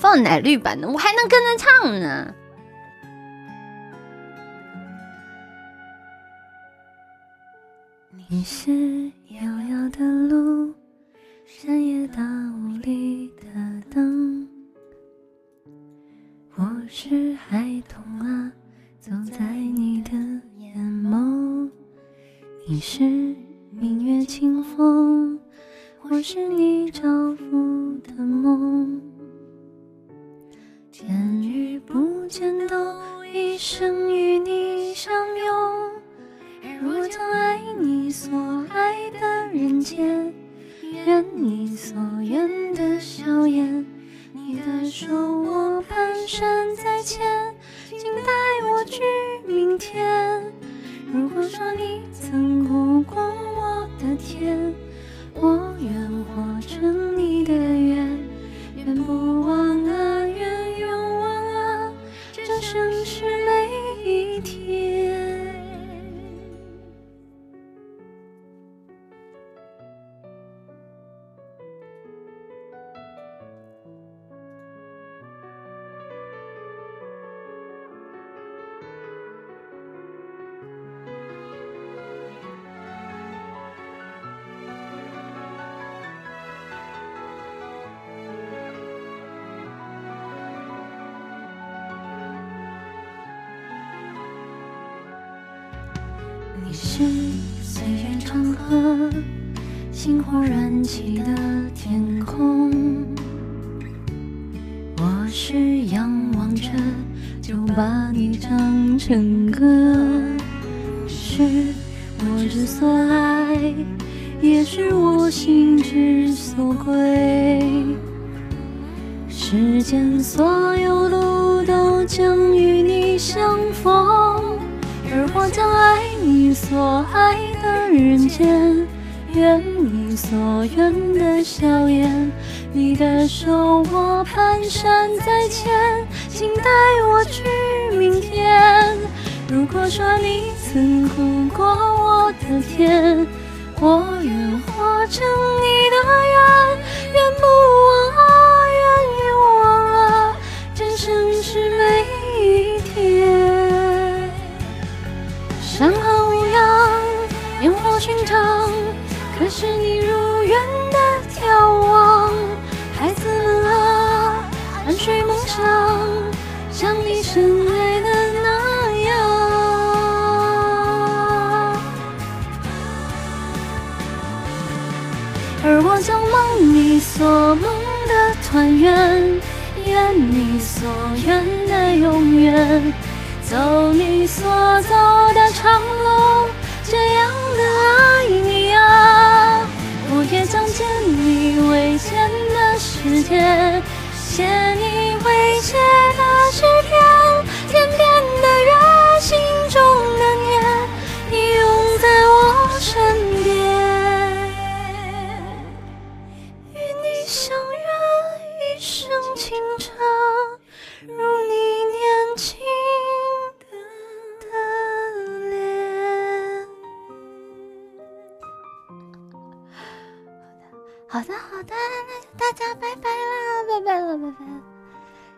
放奶绿版的，我还能跟着唱呢。你是遥遥的路，山野大雾里的灯。我是孩童啊，走在你的眼眸。你是明月清风，我是你照拂的梦。见与不见，都一生与你相拥。若将爱你所爱的人间，愿你所愿的笑颜，你的手我蹒跚在牵，请带我去明天。如果说你曾苦过我的天，你是岁月长河，星火燃起的天空。我是仰望着，就把你唱成歌。是我之所爱，也是我心之所归。世间所有路都将与你相逢。而我将爱所爱的人间，愿你所愿的笑颜，你的手我蹒跚在牵，请带我去明天。如果说你曾苦过我的天，我愿活成你的可是你如愿的眺望。孩子们啊，安睡梦乡，像你深爱的那样。而我将梦你所梦的团圆，愿你所愿的永远。走你所走的长路，这样好的，好的，那就大家拜拜啦，拜拜了，拜拜了。